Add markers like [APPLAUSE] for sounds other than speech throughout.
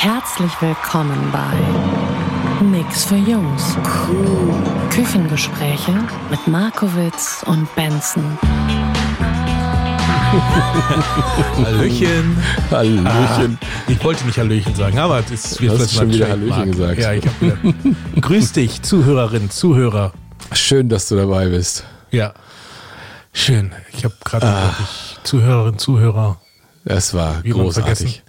Herzlich willkommen bei Nix für Jungs. Küchengespräche mit Markowitz und Benson. [LAUGHS] Hallöchen. Hallöchen. Ah, ich wollte nicht Hallöchen sagen, aber es ist Du hast schon mal wieder. Hallöchen gesagt. Ja, ich hab wieder. [LAUGHS] Grüß dich, Zuhörerin, Zuhörer. Schön, dass du dabei bist. Ja. Schön. Ich habe gerade Ah. ich, Zuhörerin, Zuhörer. Das war Wie man großartig.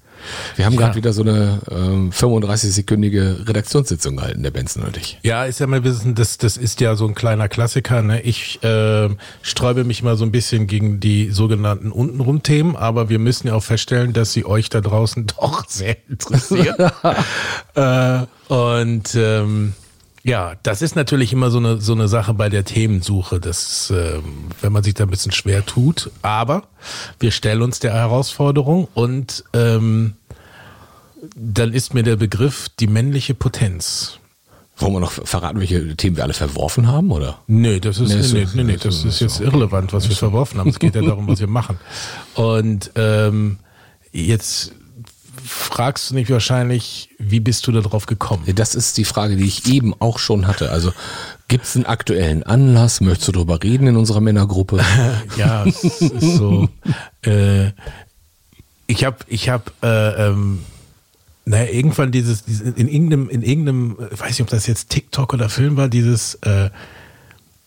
Wir haben Ja. gerade wieder so eine ähm, 35-sekündige Redaktionssitzung gehalten, der Benson und ich. Ja, ist ja mal wissen, das, das ist ja so ein kleiner Klassiker. Ne? Ich äh, sträube mich mal so ein bisschen gegen die sogenannten Untenrum-Themen, aber wir müssen ja auch feststellen, dass sie euch da draußen [LAUGHS] doch sehr interessieren. [LAUGHS] äh, und ähm, ja, das ist natürlich immer so eine, so eine Sache bei der Themensuche, dass, ähm, wenn man sich da ein bisschen schwer tut. Aber wir stellen uns der Herausforderung und ähm, dann ist mir der Begriff die männliche Potenz. Wollen wir noch verraten, welche Themen wir alle verworfen haben, oder? Nee, das ist, Nee, nee, so- nee, nee, nee, das ist jetzt irrelevant, was wir verworfen haben. Es geht ja darum, was wir machen. Und ähm, jetzt fragst du mich wahrscheinlich, wie bist du da drauf gekommen? Das ist die Frage, die ich eben auch schon hatte. Also gibt es einen aktuellen Anlass? Möchtest du darüber reden in unserer Männergruppe? [LAUGHS] Ja, es ist so. Äh, ich habe, ich habe, äh, ähm, naja, irgendwann dieses, dieses in irgendeinem, in irgendeinem, äh, weiß nicht, ob das jetzt TikTok oder Film war, dieses, äh,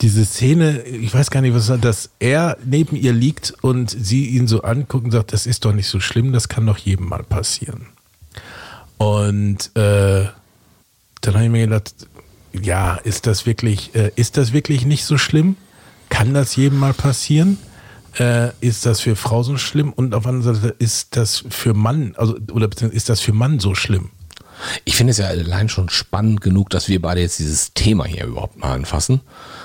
diese Szene, ich weiß gar nicht, was dass er neben ihr liegt und sie ihn so anguckt und sagt, das ist doch nicht so schlimm, das kann doch jedem mal passieren. Und äh, dann habe ich mir gedacht, ja, ist das wirklich, äh, ist das wirklich nicht so schlimm? Kann das jedem mal passieren? Äh, ist das für Frau so schlimm? Und auf der anderen Seite ist das für Mann, also oder ist das für Mann so schlimm? Ich finde es ja allein schon spannend genug, dass wir beide jetzt dieses Thema hier überhaupt mal anfassen.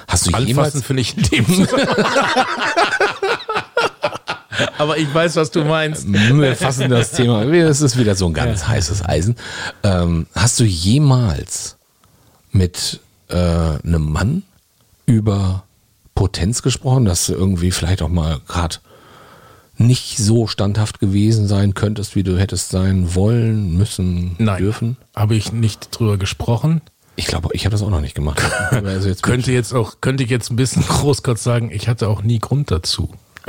Hast du Anfassen jemals finde ich ein Thema. [LAUGHS] Aber ich weiß, was du meinst. Wir fassen das Thema. Es ist wieder so ein ganz heißes Eisen. Ähm, hast du jemals mit äh, einem Mann über Potenz gesprochen, dass du irgendwie vielleicht auch mal gerade nicht so standhaft gewesen sein könntest, wie du hättest sein wollen, müssen, Nein, dürfen? habe ich nicht drüber gesprochen. Ich glaube, ich habe das auch noch nicht gemacht. [LAUGHS] Also jetzt Könnte jetzt auch, könnte ich jetzt ein bisschen [LAUGHS] großkotz sagen, ich hatte auch nie Grund dazu. [LAUGHS]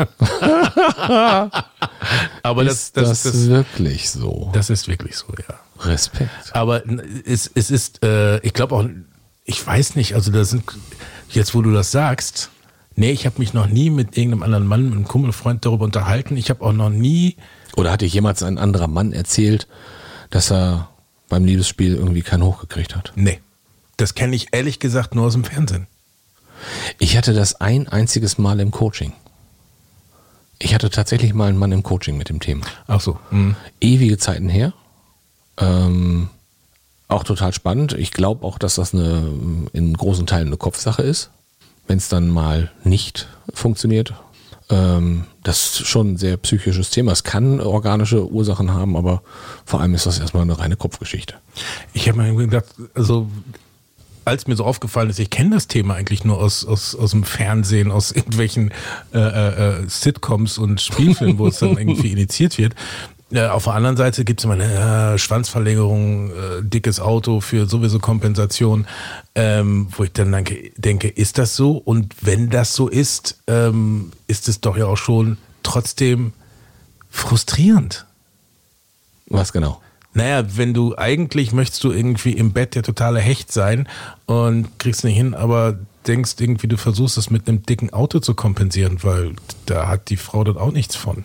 Aber das, ist das, das, das, wirklich so? das ist wirklich so, ja. Respekt. Aber es, es ist, äh, ich glaube auch, ich weiß nicht, also da sind, jetzt wo du das sagst, nee, ich habe mich noch nie mit irgendeinem anderen Mann, mit einem Kummelfreund darüber unterhalten. Ich habe auch noch nie, Oder hat dir jemals ein anderer Mann erzählt, dass er beim Liebesspiel irgendwie keinen hochgekriegt hat? nee, das kenne ich ehrlich gesagt nur aus dem Fernsehen. Ich hatte das ein einziges Mal im Coaching. Ich hatte tatsächlich mal einen Mann im Coaching mit dem Thema. Ach so. mhm. Ewige Zeiten her. Ähm, auch total spannend. Ich glaube auch, dass das eine, in großen Teilen eine Kopfsache ist, wenn es dann mal nicht funktioniert. Ähm, das ist schon ein sehr psychisches Thema. Es kann organische Ursachen haben, aber vor allem ist das erstmal eine reine Kopfgeschichte. Ich habe mir gedacht, also als mir so aufgefallen ist, ich kenne das Thema eigentlich nur aus, aus, aus dem Fernsehen, aus irgendwelchen äh, äh, äh, Sitcoms und Spielfilmen, wo es dann irgendwie [LAUGHS] initiiert wird. Äh, auf der anderen Seite gibt es immer eine äh, Schwanzverlängerung, äh, dickes Auto für sowieso Kompensation, ähm, wo ich dann denke, denke, ist das so? Und wenn das so ist, ähm, ist es doch ja auch schon trotzdem frustrierend. Was genau? Naja, wenn du eigentlich möchtest du irgendwie im Bett der totale Hecht sein und kriegst nicht hin, aber denkst irgendwie, du versuchst es mit einem dicken Auto zu kompensieren, weil da hat die Frau dann auch nichts von.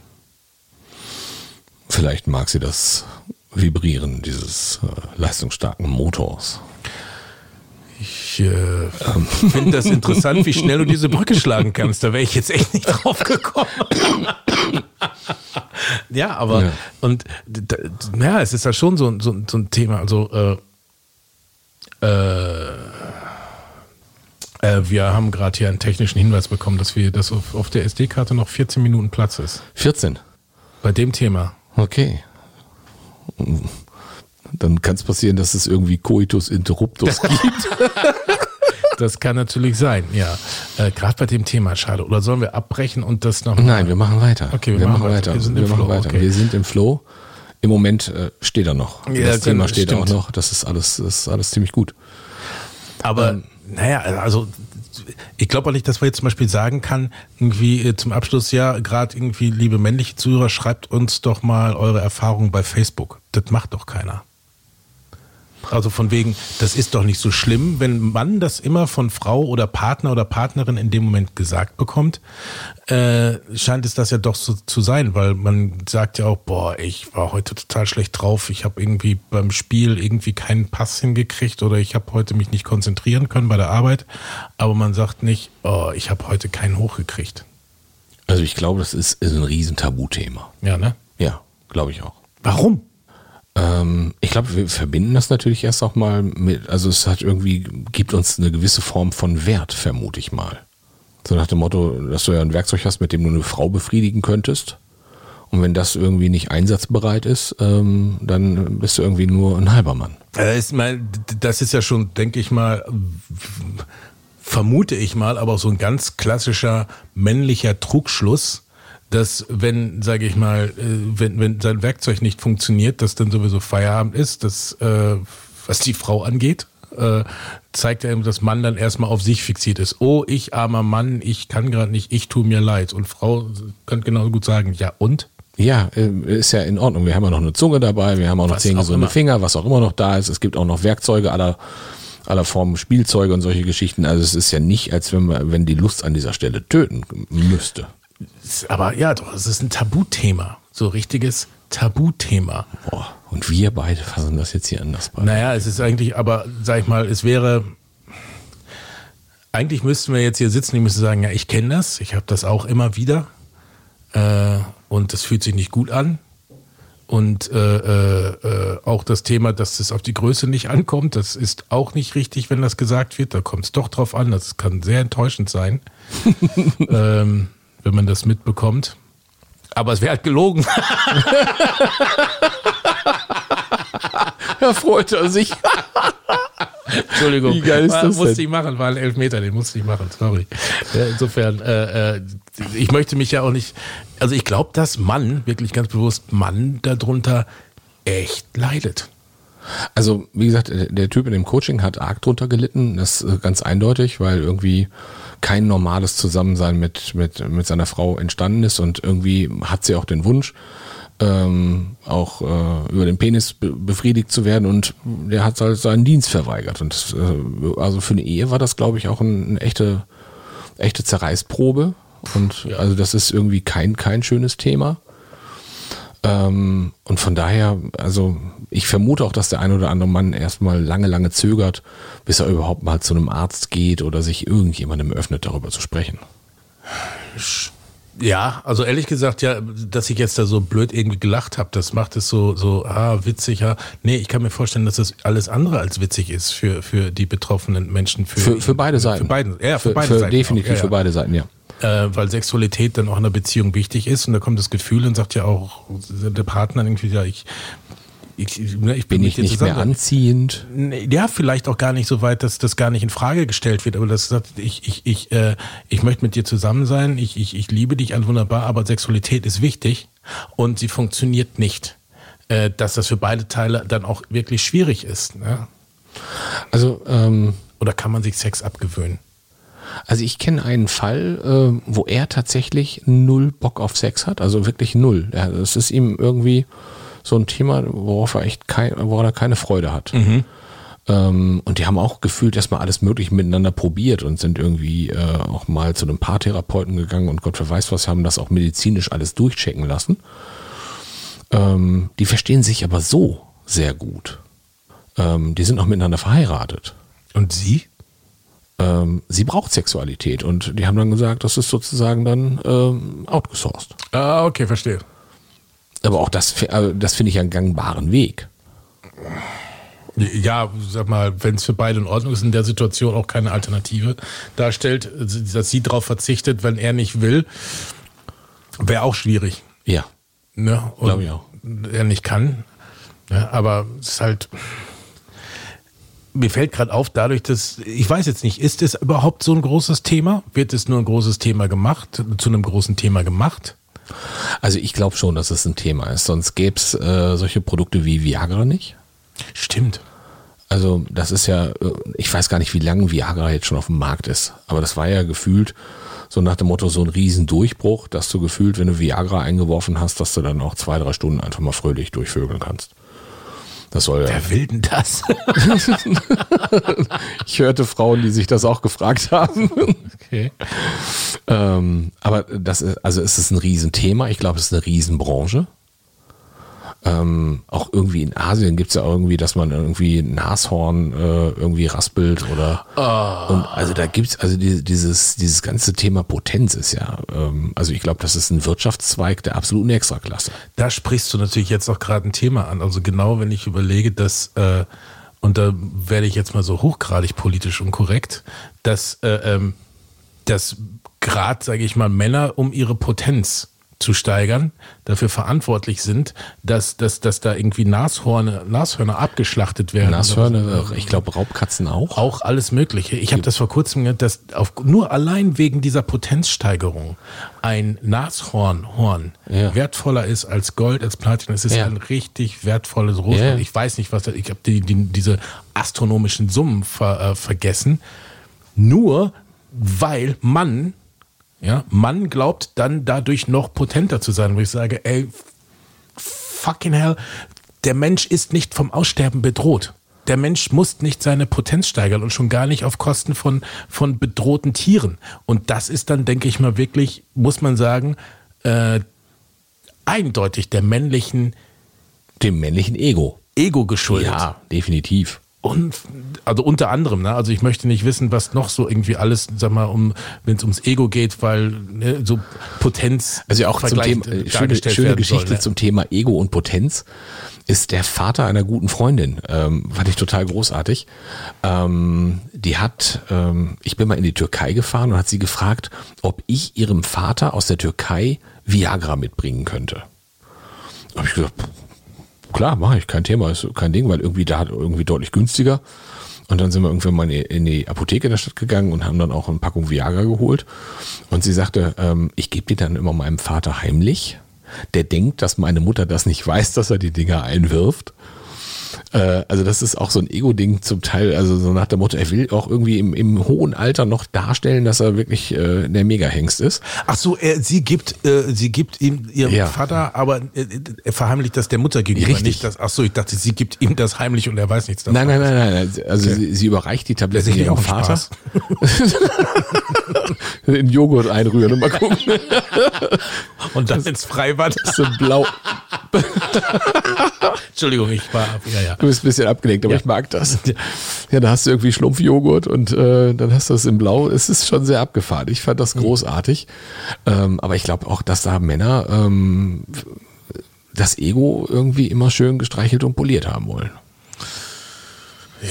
Vielleicht mag sie das Vibrieren dieses äh, leistungsstarken Motors. Ich äh, finde das interessant, wie schnell du diese Brücke schlagen kannst. Da wäre ich jetzt echt nicht drauf gekommen. ja, aber Ja. und ja, es ist ja schon so, so, so ein Thema. Also äh, äh, äh, wir haben gerade hier einen technischen Hinweis bekommen, dass wir, dass auf, auf der SD-Karte noch 14 Minuten Platz ist. 14. Bei dem Thema. Okay. Dann kann es passieren, dass es irgendwie Coitus Interruptus [LAUGHS] gibt. Das kann natürlich sein, ja. Äh, Gerade bei dem Thema, schade. Oder sollen wir abbrechen und das noch? Nein, wir machen weiter. Okay, wir machen weiter. Wir, Wir sind wir im machen Flow, weiter. okay. Wir sind im Flow. Im Moment äh, steht er noch. Ja, das Thema genau, steht stimmt. auch noch. Das ist alles, das ist alles ziemlich gut. Aber naja, also ich glaube auch nicht, dass man jetzt zum Beispiel sagen kann, irgendwie äh, zum Abschluss, ja, gerade irgendwie, liebe männliche Zuhörer, schreibt uns doch mal eure Erfahrungen bei Facebook. Das macht doch keiner. Also von wegen, das ist doch nicht so schlimm, wenn man das immer von Frau oder Partner oder Partnerin in dem Moment gesagt bekommt, äh, scheint es das ja doch so zu sein, weil man sagt ja auch, boah, ich war heute total schlecht drauf, ich habe irgendwie beim Spiel irgendwie keinen Pass hingekriegt oder ich habe heute mich nicht konzentrieren können bei der Arbeit, aber man sagt nicht, oh, ich habe heute keinen hochgekriegt. Also ich glaube, das ist, ist ein riesen Tabuthema. Ja, ne? Ja, glaube ich auch. Warum? Ähm, ich glaube, wir verbinden das natürlich erst auch mal mit, also es hat irgendwie, gibt uns eine gewisse Form von Wert, vermute ich mal. So nach dem Motto, dass du ja ein Werkzeug hast, mit dem du eine Frau befriedigen könntest. Und wenn das irgendwie nicht einsatzbereit ist, ähm, dann bist du irgendwie nur ein halber Mann. Das ist ja schon, denke ich mal, vermute ich mal, aber so ein ganz klassischer männlicher Trugschluss, dass wenn, sage ich mal, äh, wenn, wenn sein Werkzeug nicht funktioniert, dass dann sowieso Feierabend ist, dass, äh, was die Frau angeht, äh, zeigt ja eben, dass Mann dann erstmal auf sich fixiert ist. Oh, ich armer Mann, ich kann gerade nicht, ich tue mir leid. Und Frau kann genauso gut sagen, ja und? Ja, äh, ist ja in Ordnung. Wir haben ja noch eine Zunge dabei, wir haben auch noch Was zehn gesunde. Finger, was auch immer noch da ist. Es gibt auch noch Werkzeuge aller, aller Formen, Spielzeuge und solche Geschichten. Also es ist ja nicht, als wenn man, wenn die Lust an dieser Stelle töten müsste. Aber ja, doch, es ist ein Tabuthema. So richtiges Tabuthema. Boah, und wir beide fassen das jetzt hier anders bei. Naja, es ist eigentlich, aber sag ich mal, es wäre. Eigentlich müssten wir jetzt hier sitzen, ich müsste sagen, ja, ich kenne das, ich habe das auch immer wieder. Äh, und das fühlt sich nicht gut an. Und äh, äh, äh, auch das Thema, dass es auf die Größe nicht ankommt, das ist auch nicht richtig, wenn das gesagt wird. Da kommt es doch drauf an. Das kann sehr enttäuschend sein, [LAUGHS] ähm, wenn man das mitbekommt. Aber es wäre halt gelogen. Ja, [LAUGHS] freut er sich. Entschuldigung. Wie geil ist das musste denn? ich machen, war ein Elfmeter, den musste ich machen, sorry. Ja, insofern, äh, äh, ich möchte mich ja auch nicht, also ich glaube, dass Mann, wirklich ganz bewusst Mann darunter echt leidet. Also, wie gesagt, der der Typ in dem Coaching hat arg drunter gelitten, das ist ganz eindeutig, weil irgendwie kein normales Zusammensein mit, mit, mit seiner Frau entstanden ist und irgendwie hat sie auch den Wunsch, ähm, auch äh, über den Penis be befriedigt zu werden und der hat halt seinen Dienst verweigert. Und das, äh, also für eine Ehe war das, glaube ich, auch ein, eine echte, echte Zerreißprobe. Und also das ist irgendwie kein, kein schönes Thema. Ähm, und von daher, also ich vermute auch, dass der ein oder andere Mann erstmal lange, lange zögert, bis er überhaupt mal zu einem Arzt geht oder sich irgendjemandem öffnet, darüber zu sprechen. Ja, also ehrlich gesagt, ja, dass ich jetzt da so blöd irgendwie gelacht habe, das macht es so, so, ah, witzig, ja. Nee, ich kann mir vorstellen, dass das alles andere als witzig ist für, für die betroffenen Menschen. Für, Für, für beide Seiten. Für beiden, ja, für, für, beide für Seiten. Definitiv auch, ja, für ja. beide Seiten, ja. Äh, weil Sexualität dann auch in einer Beziehung wichtig ist und da kommt das Gefühl und sagt ja auch der Partner irgendwie, ja, ich, ich, ne, ich Bin mit ich nicht mehr anziehend? Ja, vielleicht auch gar nicht so weit, dass das gar nicht in Frage gestellt wird, aber das sagt, ich, ich, ich, äh, ich möchte mit dir zusammen sein, ich, ich, ich liebe dich an wunderbar, aber Sexualität ist wichtig und sie funktioniert nicht. Äh, dass das für beide Teile dann auch wirklich schwierig ist. Ne? Also, ähm, Oder kann man sich Sex abgewöhnen? Also ich kenne einen Fall, äh, wo er tatsächlich null Bock auf Sex hat, also wirklich null. Ja, Es ist ihm irgendwie so ein Thema, worauf er echt kein, woran er keine Freude hat. Ähm, und die haben auch gefühlt erstmal alles Mögliche miteinander probiert und sind irgendwie äh, auch mal zu einem Paartherapeuten gegangen und Gott weiß was, haben das auch medizinisch alles durchchecken lassen. Ähm, die verstehen sich aber so sehr gut. Ähm, die sind auch miteinander verheiratet. Und sie? Ähm, sie braucht Sexualität und die haben dann gesagt, das ist sozusagen dann ähm, outgesourced. Ah, okay, verstehe. Aber auch das, äh, das finde ich einen gangbaren Weg. Ja, sag mal, wenn es für beide in Ordnung ist, in der Situation auch keine Alternative darstellt, dass sie darauf verzichtet, wenn er nicht will, wäre auch schwierig. Ja. Ne? Und Glaub ich auch. Er nicht kann. Ja, aber es ist halt. Mir fällt gerade auf, dadurch, dass, ich weiß jetzt nicht, ist es überhaupt so ein großes Thema? Wird es nur ein großes Thema gemacht, zu einem großen Thema gemacht? Also ich glaube schon, dass es ein Thema ist. Sonst gäbe es äh, solche Produkte wie Viagra nicht. Stimmt. Also das ist ja, äh, ich weiß gar nicht, wie lange Viagra jetzt schon auf dem Markt ist. Aber das war ja gefühlt so nach dem Motto so ein Riesendurchbruch, dass du gefühlt, wenn du Viagra eingeworfen hast, dass du dann auch zwei, drei Stunden einfach mal fröhlich durchvögeln kannst. Das soll ja. Wer will denn das? [LAUGHS] Ich hörte Frauen, die sich das auch gefragt haben. okay. Ähm, aber das ist, also es ist ein Riesenthema. Ich glaube, es ist eine Riesenbranche. Ähm, auch irgendwie in Asien gibt es ja irgendwie, dass man irgendwie ein Nashorn äh, irgendwie raspelt oder und also da gibt's also die, dieses dieses ganze Thema Potenz ist ja ähm, also ich glaube das ist ein Wirtschaftszweig der absoluten Extraklasse Da sprichst du natürlich jetzt auch gerade ein Thema an. Also genau, wenn ich überlege, dass, äh, und da werde ich jetzt mal so hochgradig politisch unkorrekt, dass, äh, ähm, dass gerade, sage ich mal, Männer, um ihre Potenz zu steigern, dafür verantwortlich sind, dass, dass, dass da irgendwie Nashorne, Nashörner abgeschlachtet werden. Nashörner ich glaube Raubkatzen auch Auch alles Mögliche. Ich habe das vor kurzem gehört, dass auf, nur allein wegen dieser Potenzsteigerung ein Nashornhorn Ja. wertvoller ist als Gold, als Platin. Es ist Ja. ein richtig wertvolles Rohstoff. Ja. Ich weiß nicht, was da, ich habe die, die, diese astronomischen Summen ver, äh, vergessen. Nur weil man, ja, man glaubt dann dadurch noch potenter zu sein. Wo ich sage, ey, fucking hell, der Mensch ist nicht vom Aussterben bedroht. Der Mensch muss nicht seine Potenz steigern und schon gar nicht auf Kosten von, von bedrohten Tieren. Und das ist dann, denke ich mal, wirklich, muss man sagen, äh, eindeutig der männlichen dem männlichen Ego Ego geschuldet. ja definitiv Und also unter anderem, ne? Also ich möchte nicht wissen, was noch so irgendwie alles, sag mal, um, wenn es ums Ego geht, weil ne, so Potenz Also ja auch zum Thema, äh, schöne, schöne Geschichte soll, ne? zum Thema Ego und Potenz ist der Vater einer guten Freundin. Ähm, fand ich total großartig. Ähm, die hat, ähm, ich bin mal in die Türkei gefahren und hat sie gefragt, ob ich ihrem Vater aus der Türkei Viagra mitbringen könnte. Habe ich gesagt, klar, mache ich, kein Thema, ist kein Ding, weil irgendwie da irgendwie deutlich günstiger. Und dann sind wir irgendwann mal in die Apotheke der Stadt gegangen und haben dann auch eine Packung Viagra geholt. Und sie sagte, ähm, ich gebe die dann immer meinem Vater heimlich. Der denkt, dass meine Mutter das nicht weiß, dass er die Dinger einwirft. Äh, also das ist auch so ein Ego-Ding zum Teil, also so nach der Motto, er will auch irgendwie im, im hohen Alter noch darstellen, dass er wirklich äh, der Mega-Hengst ist. Ach so, er, sie gibt, äh, sie gibt ihm ihrem Ja. Vater, aber äh, er verheimlicht das der Mutter gegenüber Richtig. nicht. Das, ach so, ich dachte, sie gibt ihm das heimlich und er weiß nichts davon. Nein, nein, nein, nein. nein. Also sie, sie überreicht die Tabletten Sicherlich ihrem auch Vater. [LAUGHS] In Joghurt einrühren und mal gucken. [LAUGHS] Und dann ins Freibad. so blau. [LAUGHS] Entschuldigung, ich war, ja, ja. Du bist ein bisschen abgelenkt, aber Ja. ich mag das. Ja, da hast du irgendwie Schlumpfjoghurt und äh, dann hast du es in Blau. Es ist schon sehr abgefahren. Ich fand Mhm. das großartig. Ähm, aber ich glaube auch, dass da Männer ähm, das Ego irgendwie immer schön gestreichelt und poliert haben wollen.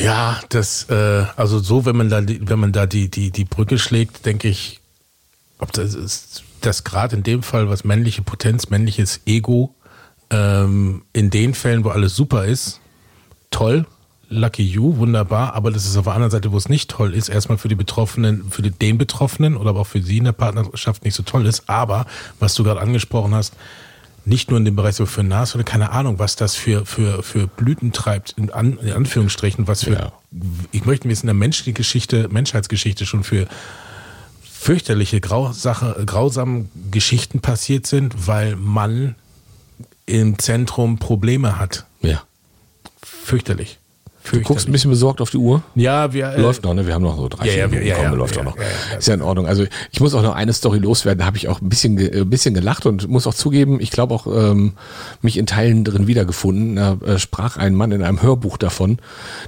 Ja, das, äh, also so, wenn man da, wenn man da die, die, die Brücke schlägt, denke ich, ob das ist, das gerade in dem Fall, was männliche Potenz, männliches Ego, ähm, in den Fällen, wo alles super ist, toll, lucky you, wunderbar, aber das ist auf der anderen Seite, wo es nicht toll ist, erstmal für die Betroffenen, für den Betroffenen oder aber auch für sie in der Partnerschaft nicht so toll ist, aber was du gerade angesprochen hast, nicht nur in dem Bereich so für Nas oder keine Ahnung, was das für, für, für Blüten treibt, in, An, in Anführungsstrichen, was für, Ja. ich möchte wissen, in der menschlichen Geschichte, Menschheitsgeschichte schon für fürchterliche, Grausache, grausame Geschichten passiert sind, weil man im Zentrum Probleme hat. Ja. Fürchterlich. Du guckst ein bisschen besorgt auf die Uhr. Ja, wir. äh, Läuft noch, ne? Wir haben noch so drei Ja, ja, Minuten. ja, ja, Komm, ja, läuft ja, auch noch. ja, ist ja in Ordnung. Also ich muss auch noch eine Story loswerden. Da habe ich auch ein bisschen, ein bisschen gelacht und muss auch zugeben, ich glaube auch ähm, mich in Teilen drin wiedergefunden. Da äh, sprach ein Mann in einem Hörbuch davon,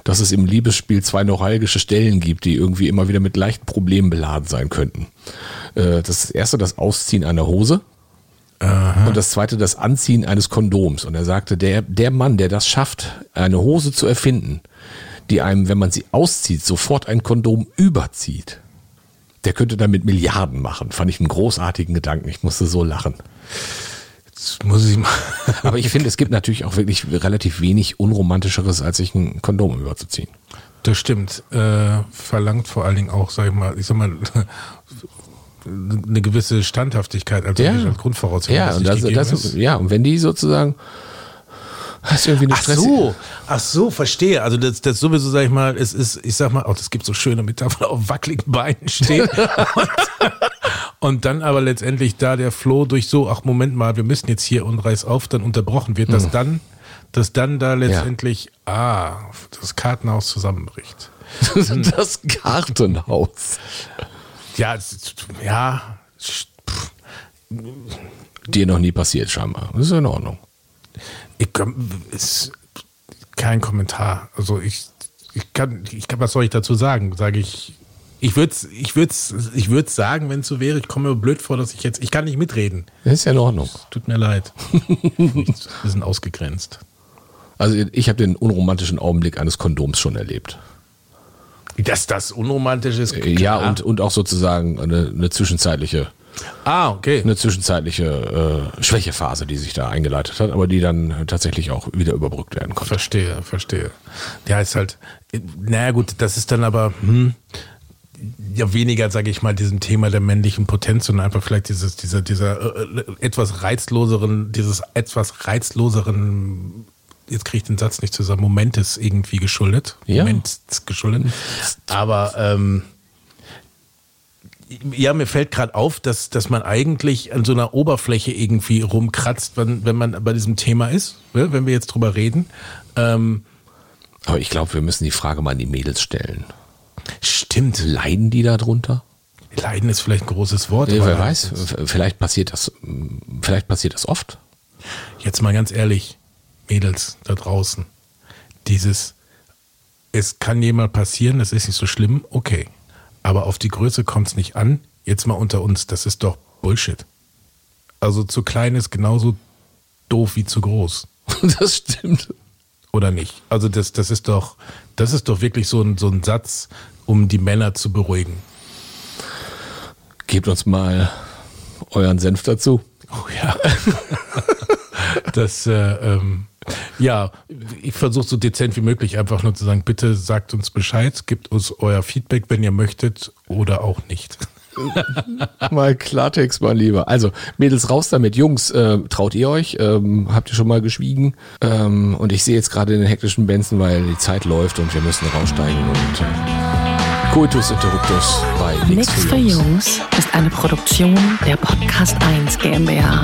dass es im Liebesspiel zwei neuralgische Stellen gibt, die irgendwie immer wieder mit leichten Problemen beladen sein könnten. Äh, das erste, das Ausziehen einer Hose. Und das zweite, das Anziehen eines Kondoms. Und er sagte, der, der Mann, der das schafft, eine Hose zu erfinden, die einem, wenn man sie auszieht, sofort ein Kondom überzieht, der könnte damit Milliarden machen. Fand ich einen großartigen Gedanken. Ich musste so lachen. Jetzt muss ich mal. [LAUGHS] Aber ich finde, es gibt natürlich auch wirklich relativ wenig Unromantischeres, als sich ein Kondom überzuziehen. Das stimmt. Äh, verlangt vor allen Dingen auch, sag ich mal, ich sag mal, eine gewisse Standhaftigkeit als, als Grundvoraussetzung. Ja, und das, das, ist. ja, und wenn die sozusagen, das ist irgendwie eine Ach so, ach so, verstehe. Also das, das sowieso, sag ich mal, es ist, ich sag mal, auch das gibt so schöne Metaphern, [LAUGHS] auf wackeligen Beinen steht. [LAUGHS] und, und dann aber letztendlich da der Flow durch so, ach Moment mal, wir müssen jetzt hier und reiß auf, dann unterbrochen wird, dass dann, dass dann da letztendlich, ah, das Kartenhaus zusammenbricht. [LAUGHS] das Gartenhaus. Ja, ja, pff, Dir noch nie passiert, scheinbar. Das ist in Ordnung. ich ist kein Kommentar. Also ich, ich kann, ich kann, was soll ich dazu sagen? Sage ich, ich würde es, ich würd's, ich würd's sagen, wenn es so wäre. Ich komme mir blöd vor, dass ich jetzt, ich kann nicht mitreden. Das ist ja in Ordnung. Tut mir leid. [LAUGHS] Wir sind ausgegrenzt. Also ich habe den unromantischen Augenblick eines Kondoms schon erlebt. Dass das unromantisch ist. Ja, klar. und, und auch sozusagen eine, eine zwischenzeitliche, ah, okay. eine zwischenzeitliche äh, Schwächephase, die sich da eingeleitet hat, aber die dann tatsächlich auch wieder überbrückt werden konnte. Verstehe, verstehe. Ja, ist halt, naja gut, das ist dann aber hm, ja weniger, sage ich mal, diesem Thema der männlichen Potenz, sondern einfach vielleicht dieses, dieser, dieser äh, äh, etwas reizloseren, dieses etwas reizloseren, jetzt kriege ich den Satz nicht zusammen, Momentes irgendwie geschuldet. Ja. Moments geschuldet. Aber ähm, ja, mir fällt gerade auf, dass, dass man eigentlich an so einer Oberfläche irgendwie rumkratzt, wenn, wenn man bei diesem Thema ist, ne, wenn wir jetzt drüber reden. Ähm, Aber ich glaube, wir müssen die Frage mal an die Mädels stellen. stimmt. Leiden die darunter? Leiden ist vielleicht ein großes Wort. Ja, wer weiß, vielleicht passiert das, vielleicht passiert das oft. Jetzt mal ganz ehrlich, Mädels da draußen. Dieses, es kann jemand passieren, das ist nicht so schlimm, okay. Aber auf die Größe kommt es nicht an. Jetzt mal unter uns, das ist doch Bullshit. Also zu klein ist genauso doof wie zu groß. [LAUGHS] Das stimmt. Oder nicht? Also das, das ist doch, das ist doch wirklich so ein, so ein Satz, um die Männer zu beruhigen. Gebt uns mal euren Senf dazu. Oh ja. [LAUGHS] das, äh, ähm, ja, ich versuche so dezent wie möglich einfach nur zu sagen, bitte sagt uns Bescheid, gebt uns euer Feedback, wenn ihr möchtet oder auch nicht. [LAUGHS] Mal Klartext, mein Lieber. Also, Mädels raus damit. Jungs, äh, traut ihr euch? Ähm, habt ihr schon mal geschwiegen? Ähm, und ich sehe jetzt gerade den hektischen Benzen, weil die Zeit läuft und wir müssen raussteigen. Und äh, Coitus Interruptus bei Nix für Jungs ist eine Produktion der Podcast 1 GmbH.